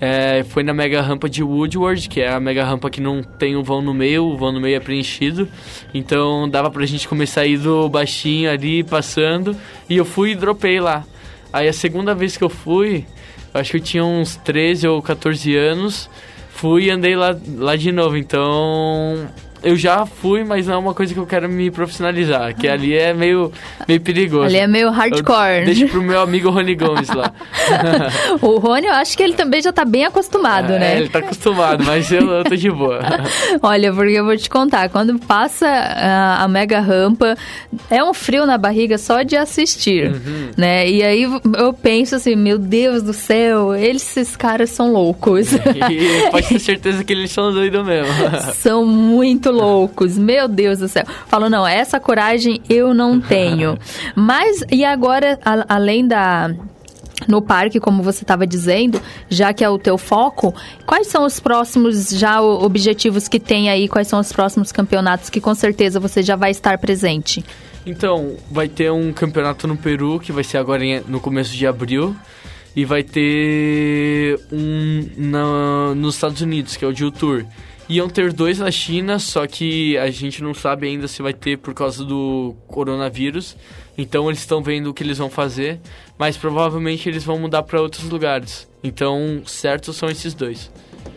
É, foi na mega rampa de Woodward, que é a mega rampa que não tem o vão no meio, o vão no meio é preenchido. Então dava pra gente começar a ir do baixinho ali, passando. E eu fui e dropei lá. Aí a segunda vez que eu fui, acho que eu tinha uns 13 ou 14 anos, fui e andei lá, lá de novo. Então eu já fui, mas não é uma coisa que eu quero me profissionalizar. Que ali é meio, meio perigoso. Ali é meio hardcore. Deixa pro meu amigo Rony Gomes lá. o Rony, eu acho que ele também já tá bem acostumado, é, né? Ele tá acostumado, mas eu, eu tô de boa. Olha, porque eu vou te contar, quando passa a, a mega rampa, é um frio na barriga só de assistir, uhum. né? E aí eu penso assim, meu Deus do céu, esses caras são loucos. E pode ter certeza que eles são doidos mesmo. são muito muito loucos, meu Deus do céu. Falou, não, essa coragem eu não tenho. Mas, e agora, a, além da no parque, como você estava dizendo, já que é o teu foco, quais são os próximos já objetivos que tem aí? Quais são os próximos campeonatos que com certeza você já vai estar presente? Então, vai ter um campeonato no Peru que vai ser agora no começo de abril e vai ter um na, nos Estados Unidos, que é o Jiu Tour. Iam ter dois na China, só que a gente não sabe ainda se vai ter por causa do coronavírus. Então eles estão vendo o que eles vão fazer, mas provavelmente eles vão mudar para outros lugares. Então, certos são esses dois.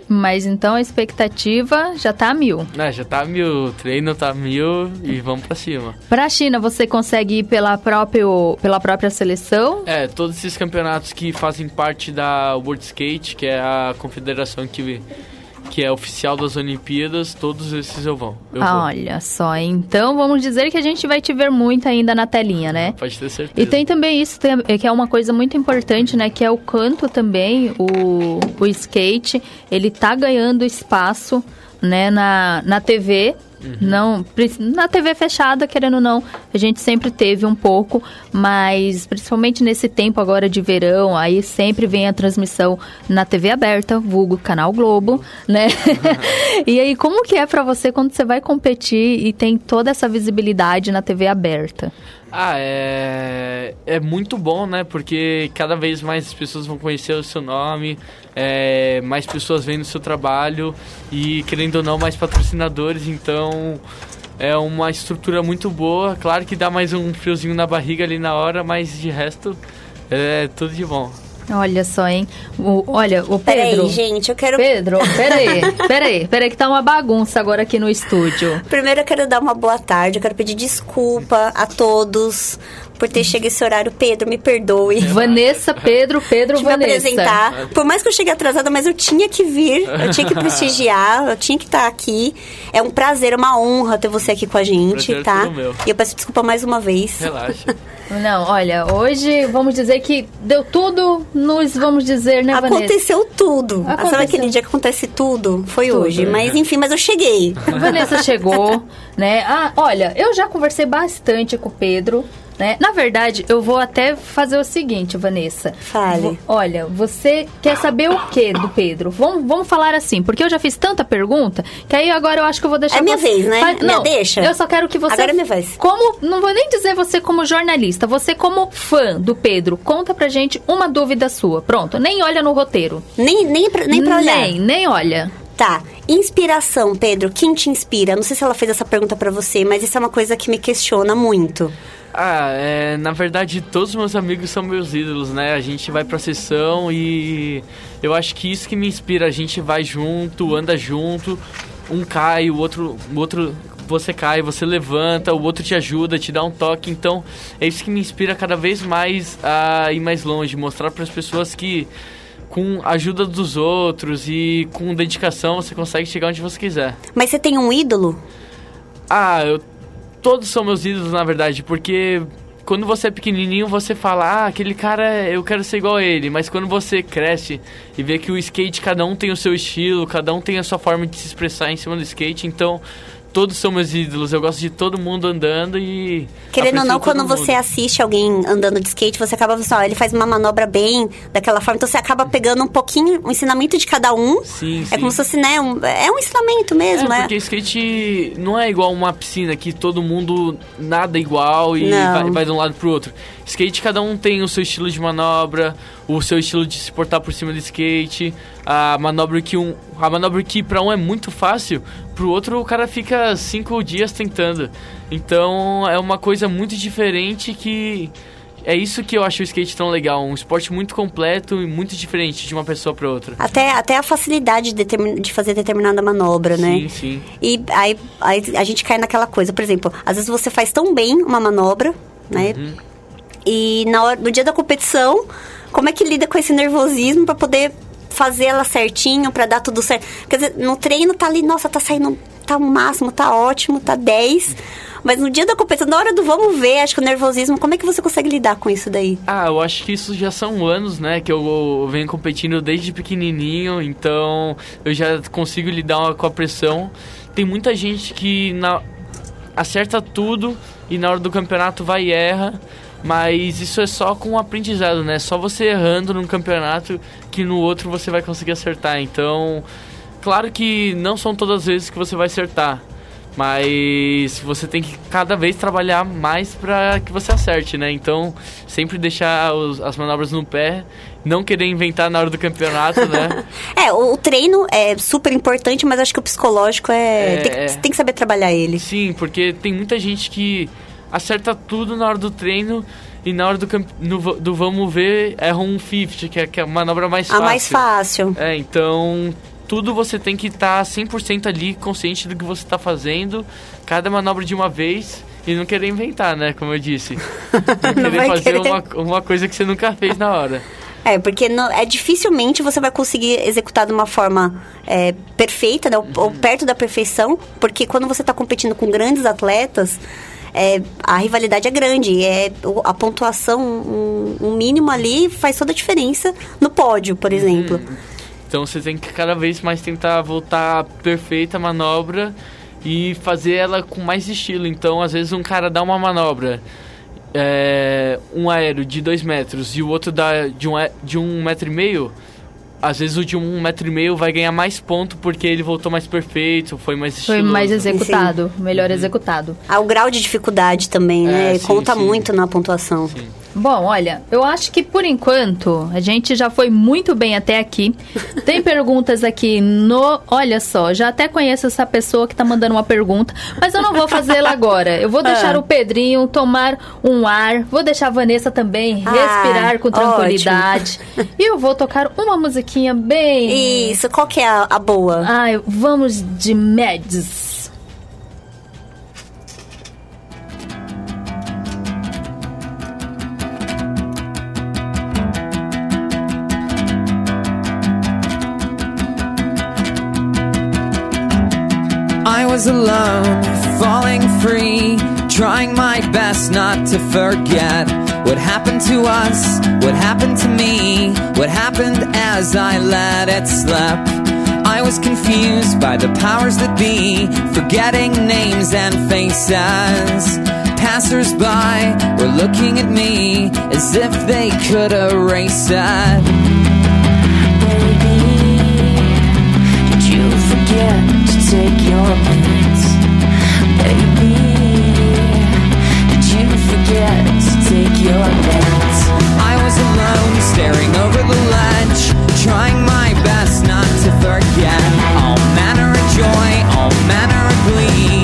Mas então a expectativa já tá a mil. É, já tá a mil. O treino tá a mil e vamos pra cima. Pra China, você consegue ir pela, próprio, pela própria seleção? É, todos esses campeonatos que fazem parte da World Skate, que é a confederação que que é oficial das Olimpíadas, todos esses eu vou. Eu ah, olha só, então vamos dizer que a gente vai te ver muito ainda na telinha, né? Pode ter certeza. E tem também isso, que é uma coisa muito importante, né? Que é o canto também, o, o skate, ele tá ganhando espaço, né, na, na TV, Uhum. Não, na TV fechada, querendo ou não, a gente sempre teve um pouco, mas principalmente nesse tempo agora de verão, aí sempre vem a transmissão na TV aberta, vulgo Canal Globo, né? Uhum. e aí, como que é para você quando você vai competir e tem toda essa visibilidade na TV aberta? Ah, é, é muito bom, né? Porque cada vez mais pessoas vão conhecer o seu nome, é, mais pessoas vendo o seu trabalho e, querendo ou não, mais patrocinadores. Então, é uma estrutura muito boa. Claro que dá mais um friozinho na barriga ali na hora, mas de resto, é tudo de bom. Olha só, hein? O, olha, o Pedro... Peraí, gente, eu quero... Pedro, peraí, peraí, peraí que tá uma bagunça agora aqui no estúdio. Primeiro eu quero dar uma boa tarde, eu quero pedir desculpa a todos por ter chegado esse horário. Pedro, me perdoe. Vanessa, Pedro, Pedro, Vanessa. Me apresentar. Por mais que eu chegue atrasada, mas eu tinha que vir, eu tinha que prestigiar, eu tinha que estar aqui. É um prazer, uma honra ter você aqui com a gente, prazer tá? E eu peço desculpa mais uma vez. Relaxa. Não, olha, hoje vamos dizer que deu tudo, nos vamos dizer, né, Aconteceu Vanessa? tudo. Aconteceu. Sabe aquele dia que acontece tudo? Foi tudo. hoje. Mas enfim, mas eu cheguei. Vanessa chegou, né? Ah, olha, eu já conversei bastante com o Pedro. Né? Na verdade, eu vou até fazer o seguinte, Vanessa. Fale. olha, você quer saber o que do Pedro? Vamos, vamos falar assim, porque eu já fiz tanta pergunta que aí agora eu acho que eu vou deixar. É minha você... vez, né? Faz... Não, deixa. Eu só quero que você. Agora é minha vez. Como. Não vou nem dizer você como jornalista, você como fã do Pedro. Conta pra gente uma dúvida sua. Pronto, nem olha no roteiro. Nem, nem, pra, nem pra olhar. Nem, nem olha. Tá. Inspiração, Pedro. Quem te inspira? Não sei se ela fez essa pergunta para você, mas isso é uma coisa que me questiona muito. Ah, é, na verdade todos os meus amigos são meus ídolos, né? A gente vai pra sessão e eu acho que isso que me inspira. A gente vai junto, anda junto, um cai, o outro, o outro você cai, você levanta, o outro te ajuda, te dá um toque. Então é isso que me inspira cada vez mais a ir mais longe, mostrar para as pessoas que com a ajuda dos outros e com dedicação você consegue chegar onde você quiser. Mas você tem um ídolo? Ah, eu todos são meus ídolos, na verdade, porque quando você é pequenininho, você fala, ah, aquele cara, eu quero ser igual a ele. Mas quando você cresce e vê que o skate, cada um tem o seu estilo, cada um tem a sua forma de se expressar em cima do skate, então todos são meus ídolos. Eu gosto de todo mundo andando e. Querendo ou não, quando você assiste alguém andando de skate, você acaba pensando, ó, ele faz uma manobra bem, daquela forma. Então você acaba pegando um pouquinho, um ensinamento de cada um. Sim, sim. É como se fosse, né? Um, é um ensinamento mesmo, é. Porque skate não é igual uma piscina que todo mundo nada igual e vai, vai, de um lado pro outro. Skate, cada um tem o seu estilo de manobra, o seu estilo de se portar por cima do skate, a manobra que um, a manobra que para um é muito fácil, pro outro o cara fica cinco dias tentando. Então é uma coisa muito diferente que é isso que eu acho o skate tão legal, um esporte muito completo e muito diferente de uma pessoa para outra. Até, até a facilidade de, de fazer determinada manobra, sim, né? Sim, sim. E aí, aí, a gente cai naquela coisa, por exemplo, às vezes você faz tão bem uma manobra, né? Uhum. E na hora, no dia da competição, como é que lida com esse nervosismo para poder fazer ela certinho, para dar tudo certo? Quer dizer, no treino tá ali, nossa, tá saindo, tá o máximo, tá ótimo, tá 10. Mas no dia da competição, na hora do vamos ver, acho que o nervosismo, como é que você consegue lidar com isso daí? Ah, eu acho que isso já são anos, né, que eu venho competindo desde pequenininho, então eu já consigo lidar com a pressão. Tem muita gente que na... acerta tudo e na hora do campeonato vai e erra. Mas isso é só com aprendizado, né? Só você errando num campeonato que no outro você vai conseguir acertar. Então, claro que não são todas as vezes que você vai acertar. Mas você tem que cada vez trabalhar mais para que você acerte, né? Então, sempre deixar os, as manobras no pé, não querer inventar na hora do campeonato, né? é, o, o, treino é super importante, mas acho que o psicológico é. é tem, é. tem que saber trabalhar ele. Sim, porque tem muita gente que acerta tudo na hora do treino e na hora do, no, do vamos ver erra um 50, que é, que é a manobra mais fácil. A mais fácil. É, então tudo você tem que estar tá 100% ali, consciente do que você está fazendo, cada manobra de uma vez. E não querer inventar, né? Como eu disse. Não querer não fazer querer. Uma, uma coisa que você nunca fez na hora. É, porque não, é dificilmente você vai conseguir executar de uma forma é, perfeita, né, ou, ou, uhum. perto da perfeição, porque quando você está competindo com grandes atletas, é, a rivalidade é grande. É, a pontuação, um, um, mínimo ali, faz toda a diferença no pódio, por exemplo. Então você tem que cada vez mais tentar voltar perfeita a manobra e fazer ela com mais estilo. Então, às vezes, um cara dá uma manobra, é, um aéreo de 2 metros e o outro dá de um, de um metro e meio. Às vezes o de um metro e meio vai ganhar mais ponto porque ele voltou mais perfeito, foi mais estiloso. Foi mais executado, melhor uhum. executado. Ah, o grau de dificuldade também, né? É, sim, Conta sim. muito na pontuação. Sim. Bom, olha, eu acho que por enquanto a gente já foi muito bem até aqui. Tem perguntas aqui no. Olha só, já até conheço essa pessoa que tá mandando uma pergunta, mas eu não vou fazê-la agora. Eu vou deixar ah. o Pedrinho tomar um ar, vou deixar a Vanessa também ah, respirar com tranquilidade. Ótimo. E eu vou tocar uma musiquinha bem. Isso, qual que é a, a boa? Ai, vamos de Mads. was alone, falling free, trying my best not to forget what happened to us, what happened to me, what happened as I let it slip. I was confused by the powers that be, forgetting names and faces. Passers by were looking at me as if they could erase it. Forget to take your your. I was alone, staring over the ledge, trying my best not to forget. All manner of joy, all manner of glee,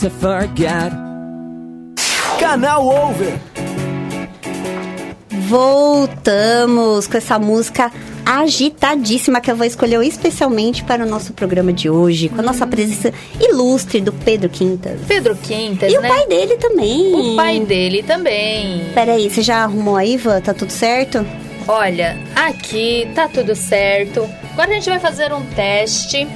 to forget. Canal Over. Voltamos com essa música agitadíssima que eu vou escolher especialmente para o nosso programa de hoje, com a nossa presença ilustre do Pedro Quintas. Pedro Quintas, e né? o pai dele também. O pai dele também. Peraí, você já arrumou a Iva? Tá tudo certo? Olha, aqui tá tudo certo. Agora a gente vai fazer um teste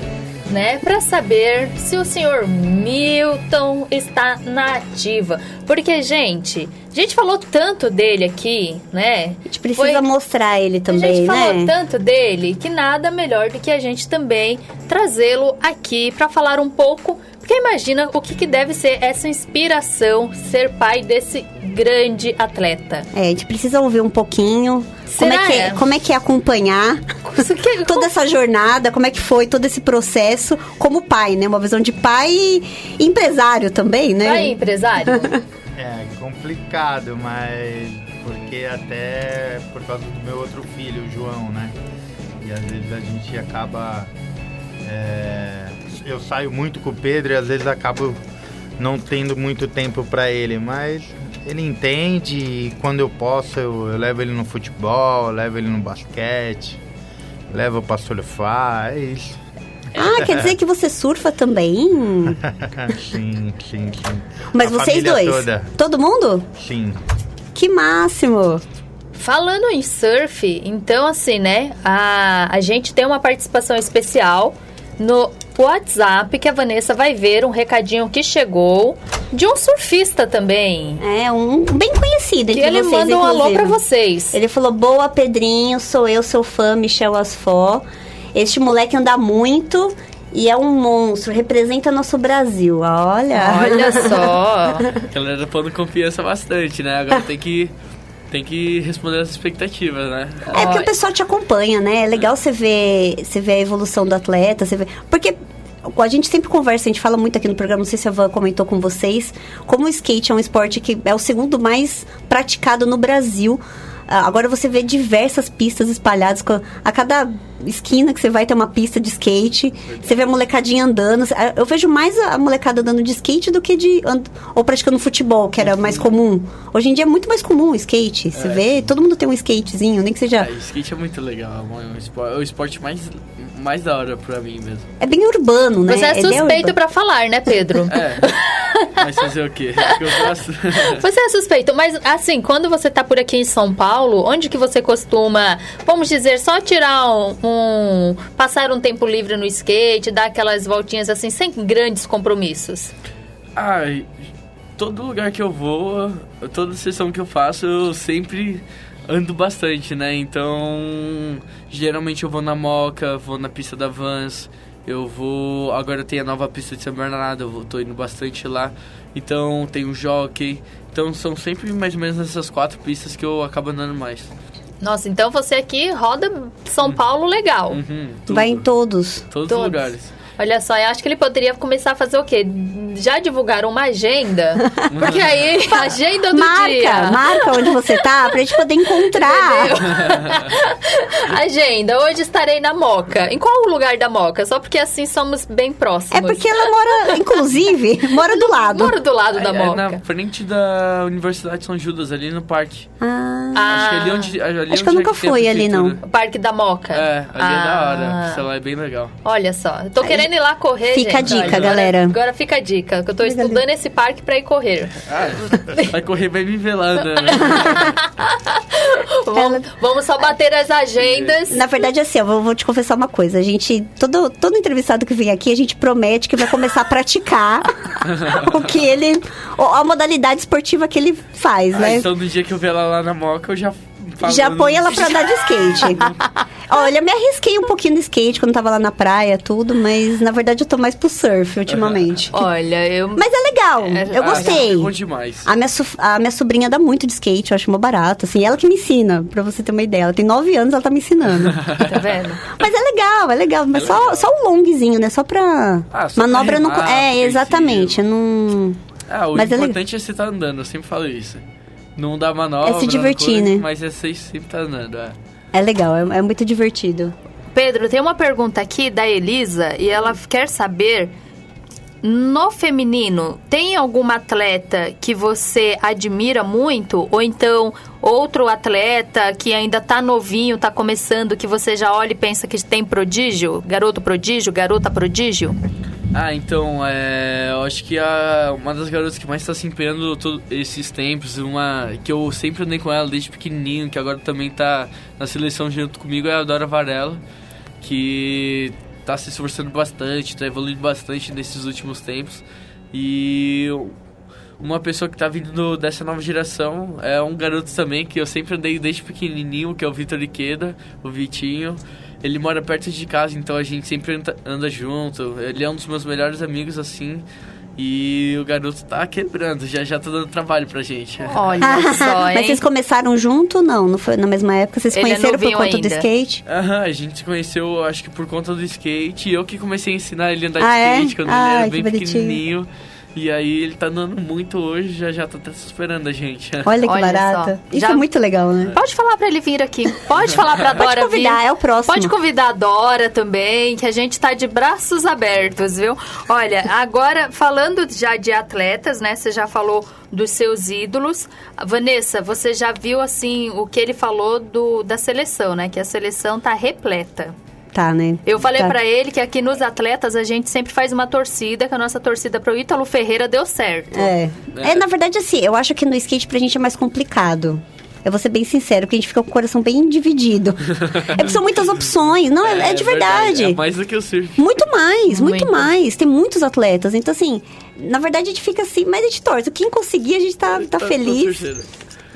né, para saber se o senhor Milton está na ativa. Porque, gente, a gente falou tanto dele aqui, né? A gente precisa Foi... mostrar ele também, né? A gente né? falou tanto dele que nada melhor do que a gente também trazê-lo aqui para falar um pouco porque imagina o que, que, deve ser essa inspiração, ser pai desse grande atleta. É, a gente precisa ouvir um pouquinho. Como é, que, é? como é que é acompanhar que, toda essa jornada, como é que foi todo esse processo como pai, né? Uma visão de pai e empresário também, né? Pai empresário. é complicado, mas porque até por causa do meu outro filho, o João, né? E às vezes a gente acaba é, eu saio muito com o Pedro e às vezes acabo não tendo muito tempo para ele, mas ele entende e quando eu posso eu, eu levo ele no futebol, levo ele no basquete, levo para surfar, é isso. Ah, quer dizer que você surfa também? sim, sim, sim. Mas A vocês dois? Toda. Todo mundo? Sim. Que máximo! Falando em surf, então assim, né? A, a gente tem uma participação especial no WhatsApp que a Vanessa vai ver um recadinho que chegou de um surfista também. É, um bem conhecido Que ele vocês, manda um alô inclusive. pra vocês. Ele falou, boa Pedrinho, sou eu, seu fã, Michel Asfó. Este moleque anda muito e é um monstro, representa nosso Brasil. Olha! Olha só. A galera pondo confiança bastante, né? Agora tem que, tem que responder as expectativas, né? É porque o pessoal te acompanha, né? É legal você ver, você ver a evolução do atleta, você vê... Porque a gente sempre conversa, a gente fala muito aqui no programa, não sei se a Van comentou com vocês, como o skate é um esporte que é o segundo mais praticado no Brasil. Ah, Agora você vê diversas pistas espalhadas. com- A cada esquina que você vai ter uma pista de skate. Você vê a molecadinha andando. Ah, Eu vejo mais a molecada andando de skate do que de. Ou praticando futebol, que era mais comum. Hoje em dia é muito mais comum o skate. Você vê, todo mundo tem um skatezinho, nem que seja. É, skate é muito legal, é é o esporte mais, mais da hora pra mim mesmo. É bem urbano, né? Você é Ele suspeito urbano. pra falar, né, Pedro? É. Mas fazer o quê? Eu gosto. Você é suspeito, mas assim, quando você tá por aqui em São Paulo, onde que você costuma, vamos dizer, só tirar um, um- passar um tempo livre no skate, dar aquelas voltinhas assim, sem grandes compromissos? Ai, todo lugar que eu vou, toda sessão que eu faço, eu sempre ando bastante, né? Então, geralmente eu vou na Moca, vou na pista da Vans, eu vou. Agora tem a nova pista de São Bernardo, eu vou, tô indo bastante lá. Então, tem o jockey. Então, são sempre mais ou menos nessas quatro pistas que eu acabo andando mais. Nossa, então você aqui roda São Paulo legal. Uhum. Vai em todos. todos, Todos. os lugares. Olha só, eu acho que ele poderia começar a fazer o quê? Já divulgaram uma agenda? Porque aí, a agenda do Marca, dia. marca onde você tá pra gente poder encontrar. Agenda, hoje estarei na Moca. Em qual lugar da Moca? Só porque assim somos bem próximos. É porque ela mora, inclusive, mora do lado. Moro do lado da É, é Moca. na frente da Universidade de São Judas, ali no parque. Ah, Acho que ali onde. Ali Acho que eu onde nunca é fui ali, prefeitura. O Parque da Moca. É, ali é da hora. Ah. Sei lá, é bem legal. Olha só, eu tô querendo ir lá correr, Fica a gente. dica, Olha, agora- galera. Agora fica a dica, que eu tô Fica a estudando esse parque pra ir correr. Ah, vai correr, vai me ver lá andando. Vamos, vamos só bater as agendas. Na verdade, assim, eu vou, vou te confessar uma coisa. A gente, todo, todo entrevistado que vem aqui, a gente promete que vai começar a praticar o que ele. A modalidade esportiva que ele faz, Ah, né? então no dia que eu ver ela lá na moca, eu já falo. Já põe ela pra andar de skate. Olha, eu me arrisquei um pouquinho no skate quando tava lá na praia, tudo, mas na verdade eu tô mais pro surf ultimamente. Olha, eu. Mas é legal, eu Ah, gostei. É bom demais. A minha, a minha sobrinha dá muito de skate, eu acho mó barato. Assim, ela que me ensina, pra você ter uma ideia. Ela tem nove anos, ela tá me ensinando. Tá vendo? Mas é legal, é legal. Mas só, só o longzinho, né? Só pra. Ah, só manobra pra não. remar, É, exatamente. Não. Ah, o Mas é importante é você estar andando, eu sempre falo isso. Não dá manobra. É se divertir, coisa, né? Mas é você sempre estar andando, é. É legal, é, é muito divertido. Pedro, tem uma pergunta aqui da Elisa e ela quer saber. No feminino, tem alguma atleta que você admira muito? Ou então outro atleta que ainda tá novinho, tá começando, que você já olha e pensa que tem prodígio? Garoto prodígio, garota prodígio? Ah, então, é, eu acho que a, uma das garotas que mais está se empenhando todos esses tempos, uma que eu sempre andei com ela desde pequenininho, que agora também tá na seleção junto comigo, é a Dora Varela, que tá se esforçando bastante, tá evoluindo bastante nesses últimos tempos. E uma pessoa que tá vindo dessa nova geração é um garoto também que eu sempre andei desde pequenininho, que é o Vitor Iqueda, o Vitinho. Ele mora perto de casa, então a gente sempre anda, junto. Ele é um dos meus melhores amigos, assim. E o garoto tá quebrando, já já tá dando trabalho pra gente. Olha só, hein? Mas vocês começaram junto? Não, não foi na mesma época. Vocês Ele é conheceram por novinho conta do ainda. skate? Aham, a gente se conheceu, acho que por conta do skate. E eu que comecei a ensinar ele a andar Ah, de é? skate quando Ai, ele era bem bonitinho. pequenininho. E aí ele tá andando muito hoje, já já tá até superando a gente. Olha que Olha barato. só. Isso Já- é muito legal, né? Pode falar pra ele vir aqui. Pode falar pra Pode Dora convidar, vir. é o próximo. Pode convidar a Dora também, que a gente tá de braços abertos, viu? Olha, agora falando já de atletas, né? Você já falou dos seus ídolos. Vanessa, você já viu assim o que ele falou do, da seleção, né? Que a seleção tá repleta. Tá, né? Eu falei tá. pra ele que aqui nos atletas a gente sempre faz uma torcida, que a nossa torcida pro Ítalo Ferreira deu certo. É. é, na verdade, assim, eu acho que no skate pra gente é mais complicado. Eu vou ser bem sincero, porque a gente fica com o coração bem dividido. é porque são muitas opções. Não, é, é de verdade. É mais do que o surf. Muito mais, muito, Muito. mais. Tem muitos atletas. Então, assim, na verdade a gente fica assim, mas a gente torce. Quem conseguir, a gente tá, tá feliz.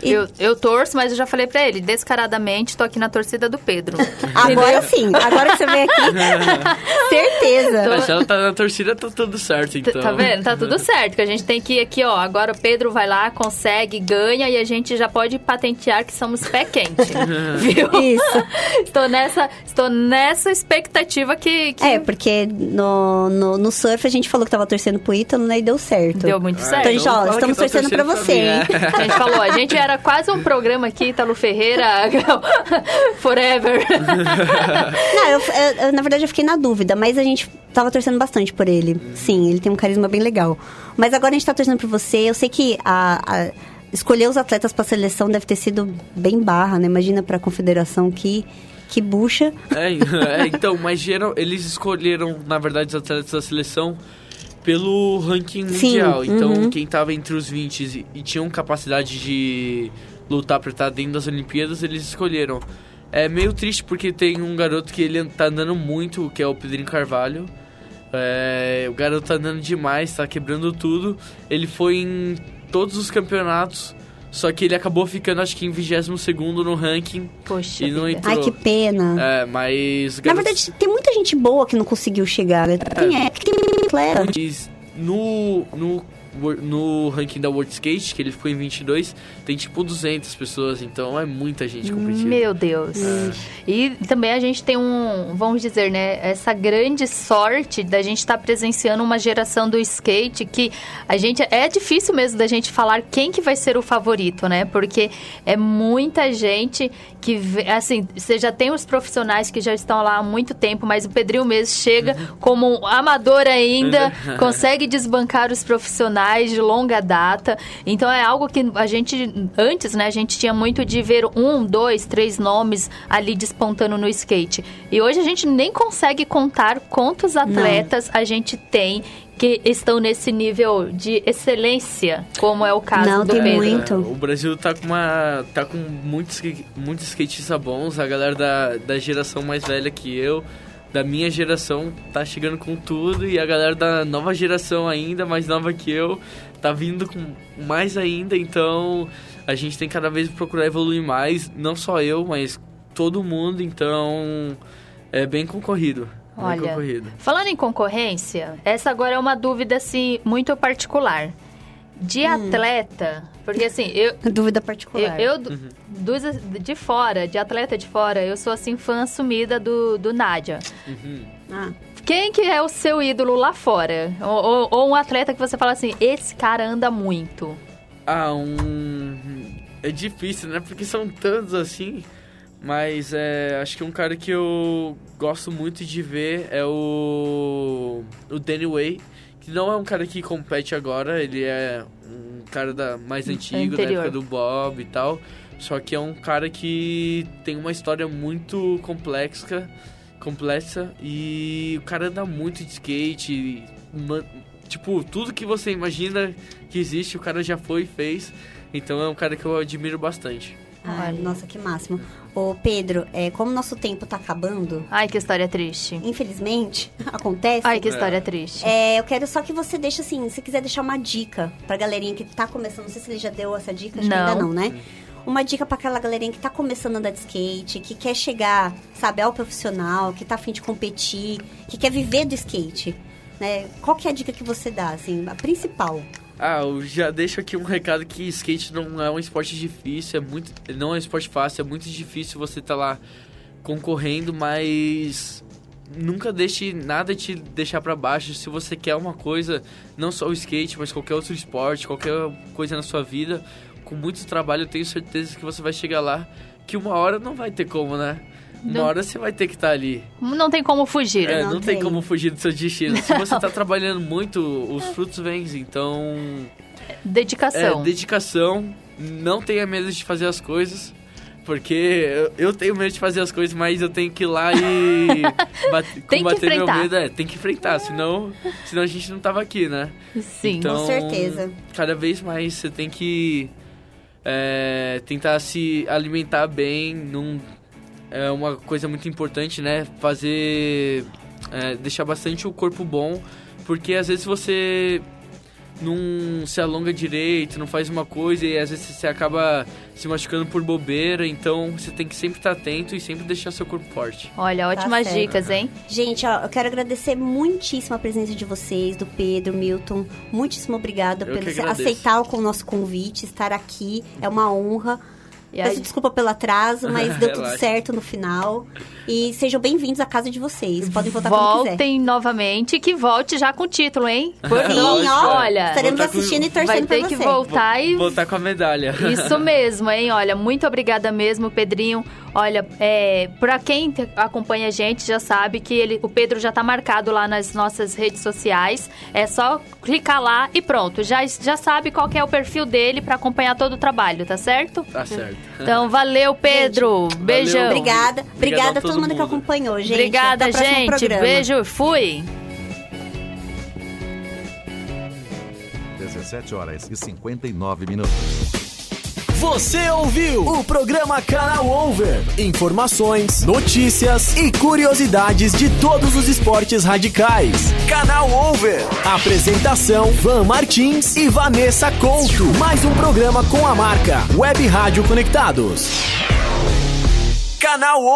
E- Eu, eu torço, mas eu já falei pra ele, descaradamente, tô aqui na torcida do Pedro. Agora sim, agora que você vem aqui, certeza. Mas se ela tá na torcida, tá tudo certo, T- então. Tá vendo? Tá tudo certo. Que a gente tem que ir aqui, ó. Agora o Pedro vai lá, consegue, ganha e a gente já pode patentear que somos pé quente. viu? Isso. Estou nessa, estou nessa expectativa que, que É, porque no, no, no surf a gente falou que tava torcendo pro Ítalo, né? E deu certo. deu muito Ah, certo. Então, gente, ó, que estamos tô torcendo pra torcendo você, hein? é. A gente falou, a gente era quase um programa aqui, Italo Ferreira, Forever. Não, eu, eu- eu, na verdade eu fiquei na dúvida, mas a gente tava torcendo bastante por ele. Sim, ele tem um carisma bem legal. Mas agora a gente tá torcendo por você. Eu sei que a, a- escolher os atletas pra seleção deve ter sido bem barra, né? Imagina pra confederação que, que bucha. É, é, então, mas geral, eles escolheram, na verdade, os atletas da seleção pelo ranking Sim, mundial. Então, uhum. quem tava entre os 20 e, e tinham capacidade de lutar pra estar dentro das Olimpíadas, eles escolheram. É meio triste porque tem um garoto que ele tá andando muito, que é o Pedrinho Carvalho. É, o garoto tá andando demais, tá quebrando tudo. Ele foi em todos os campeonatos, só que ele acabou ficando, acho que em 22 no ranking. Poxa E não entrou. Ai, que pena. É, mas. Na verdade, tem muita gente boa que não conseguiu chegar. né? Tem, é, que tem atleta. No, no, no ranking da World Skate, que ele ficou em 22, tem tipo 200 pessoas, então é muita gente competindo. Meu Deus. E também a gente tem um, vamos dizer, né, essa grande sorte da gente estar presenciando uma geração do skate que a gente é difícil mesmo da gente falar quem que vai ser o favorito, né? Porque é muita gente que assim, você já tem os profissionais que já estão lá há muito tempo, mas o Pedrinho mesmo chega como um amador ainda, consegue desbancar os profissionais de longa data. Então é algo que a gente antes, né, a gente tinha muito de ver um, dois, três nomes ali despontando no skate. E hoje a gente nem consegue contar quantos atletas a gente tem que estão nesse nível de excelência, como é o caso Não, do tem Pedro. muito. O Brasil tá com uma. tá com muitos, muitos skatistas bons, a galera da, da geração mais velha que eu. Da minha geração tá chegando com tudo e a galera da nova geração ainda, mais nova que eu, tá vindo com mais ainda, então a gente tem cada vez procurar evoluir mais, não só eu, mas todo mundo, então é bem concorrido. Olha, concorrido. falando em concorrência, essa agora é uma dúvida assim muito particular. De Hum. atleta, porque assim, eu, Dúvida eu, particular. eu do- dos- de fora, de atleta de fora, eu sou assim fã assumida do, do Nádia. Ah. Quem que é o seu ídolo lá fora? Ou, ou- ou um atleta que você fala assim, esse cara anda muito. Ah, um. É difícil, né? Porque são tantos assim. Mas é, acho que um cara que eu gosto muito de ver é o. O Danny Way. Que não é um cara que compete agora, ele é um cara da, mais antigo, da época do Bob e tal. Só que é um cara que tem uma história muito complexa, complexa e o cara anda muito de skate. ma- Tipo, tudo que você imagina que existe, o cara já foi e fez. Então é um cara que eu admiro bastante. Ai, nossa, que máximo. Ô, Pedro, é, como nosso tempo tá acabando, Ai, que história triste. infelizmente, acontece. Ai, que história triste. É, eu quero só que você deixe assim, se quiser deixar uma dica pra galerinha que tá começando, não sei se ele já deu essa dica, acho que Não. ainda não, né? Uma dica pra aquela galerinha que tá começando a andar de skate, que quer chegar, sabe, ao profissional, que tá afim de competir, que quer viver do skate, né? Qual que é a dica que você dá, assim, a principal? Ah, eu já deixo aqui um recado que skate não é um esporte difícil, é muito, não é um esporte fácil, é muito difícil você estar lá concorrendo, mas nunca deixe nada te deixar pra baixo. Se você quer uma coisa, não só o skate, mas qualquer outro esporte, qualquer coisa na sua vida, com muito trabalho, eu tenho certeza que você vai chegar lá, que uma hora não vai ter como, né? Uma Não. hora você vai ter que estar ali. Não tem como fugir. É, Não não, tem tem. como fugir do seu destino. Se você tá trabalhando muito, os frutos vêm. Então, Dedicação. é, dedicação, não tenha medo de fazer as coisas, Porque eu, eu tenho medo de fazer as coisas, mas eu tenho que ir lá e bate- Tem que combater meu enfrentar. medo. É, tem que enfrentar, senão, senão a gente não tava aqui, né? Sim. Então, Com certeza. Cada vez mais você tem que é, tentar se alimentar bem. Num, é uma coisa muito importante, né? Fazer. é, deixar bastante o corpo bom. Porque às vezes você não se alonga direito, não faz uma coisa e às vezes você acaba se machucando por bobeira. Então você tem que sempre estar atento e sempre deixar seu corpo forte. Olha, ótimas certo. dicas, hein? Gente, ó, eu quero agradecer muitíssimo a presença de vocês, do Pedro, Milton. Muitíssimo obrigada agradeço. aceitar o nosso convite, estar aqui. É uma honra. Aí- Peço desculpa pelo atraso, mas deu tudo certo no final. E sejam bem-vindos à casa de vocês. Podem voltar quando quiser. Voltem novamente, que volte já com o título, hein? Por Sim, ó. Olha, Estaremos com- assistindo e vai torcendo ter pra que você. voltar e Voltar com a medalha. Isso mesmo, hein? Olha, muito obrigada mesmo, Pedrinho. Olha, é, para quem acompanha a gente já sabe que ele, o Pedro já tá marcado lá nas nossas redes sociais. É só clicar lá e pronto. Já, já sabe qual que é o perfil dele para acompanhar todo o trabalho, tá certo? Tá certo. Então, valeu, Pedro. Beijão. Obrigada. Obrigado Obrigada a a todo todo mundo que mundo. acompanhou, gente. Obrigada, gente. programa. Beijo, fui. 17 horas e 59 minutos. Você ouviu o programa Canal Over. Informações, notícias e curiosidades de todos os esportes radicais. Canal Over. Apresentação: Van Martins e Vanessa Couto. Mais um programa com a marca Web Rádio Conectados. Canal Over.